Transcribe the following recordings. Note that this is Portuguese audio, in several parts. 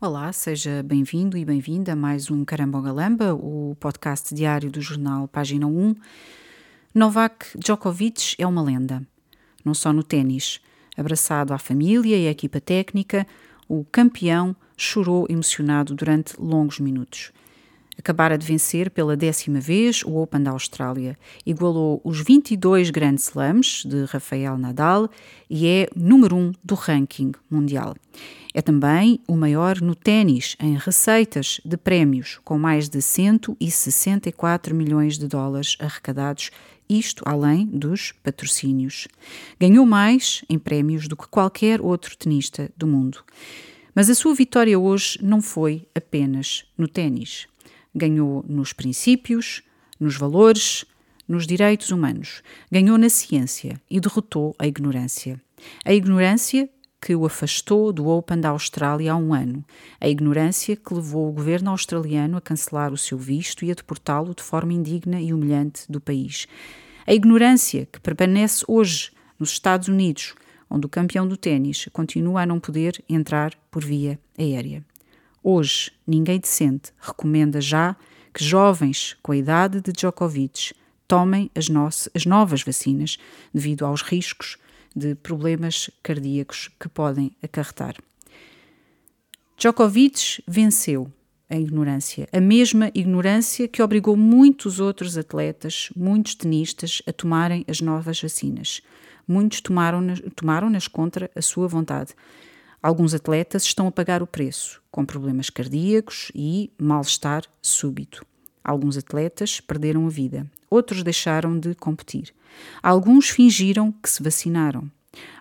Olá, seja bem-vindo e bem-vinda a mais um Caramba Galamba, o podcast diário do jornal Página 1. Novak Djokovic é uma lenda, não só no ténis. Abraçado à família e à equipa técnica, o campeão chorou emocionado durante longos minutos. Acabara de vencer pela décima vez o Open da Austrália, igualou os 22 Grand Slams de Rafael Nadal e é número 1 um do ranking mundial. É também o maior no ténis em receitas de prémios, com mais de 164 milhões de dólares arrecadados, isto além dos patrocínios. Ganhou mais em prémios do que qualquer outro tenista do mundo. Mas a sua vitória hoje não foi apenas no ténis ganhou nos princípios, nos valores, nos direitos humanos, ganhou na ciência e derrotou a ignorância. A ignorância que o afastou do Open da Austrália há um ano, a ignorância que levou o governo australiano a cancelar o seu visto e a deportá-lo de forma indigna e humilhante do país. A ignorância que permanece hoje nos Estados Unidos, onde o campeão do ténis continua a não poder entrar por via aérea. Hoje, ninguém decente recomenda já que jovens com a idade de Djokovic tomem as, as novas vacinas devido aos riscos de problemas cardíacos que podem acarretar. Djokovic venceu a ignorância, a mesma ignorância que obrigou muitos outros atletas, muitos tenistas, a tomarem as novas vacinas. Muitos tomaram-nas tomaram contra a sua vontade. Alguns atletas estão a pagar o preço, com problemas cardíacos e mal-estar súbito. Alguns atletas perderam a vida, outros deixaram de competir. Alguns fingiram que se vacinaram.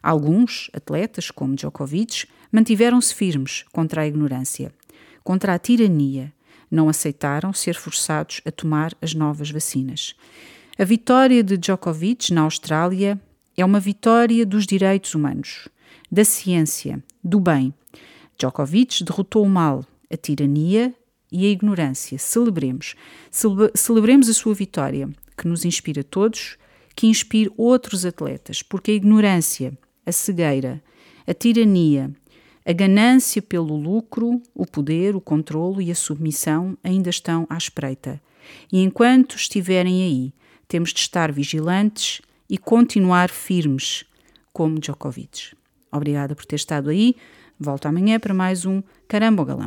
Alguns atletas, como Djokovic, mantiveram-se firmes contra a ignorância, contra a tirania. Não aceitaram ser forçados a tomar as novas vacinas. A vitória de Djokovic na Austrália é uma vitória dos direitos humanos, da ciência, do bem. Djokovic derrotou o mal, a tirania e a ignorância. Celebremos. Celebremos a sua vitória, que nos inspira todos, que inspire outros atletas, porque a ignorância, a cegueira, a tirania, a ganância pelo lucro, o poder, o controlo e a submissão ainda estão à espreita. E enquanto estiverem aí, temos de estar vigilantes e continuar firmes, como Djokovic. Obrigada por ter estado aí. Volto amanhã para mais um Caramba Galão.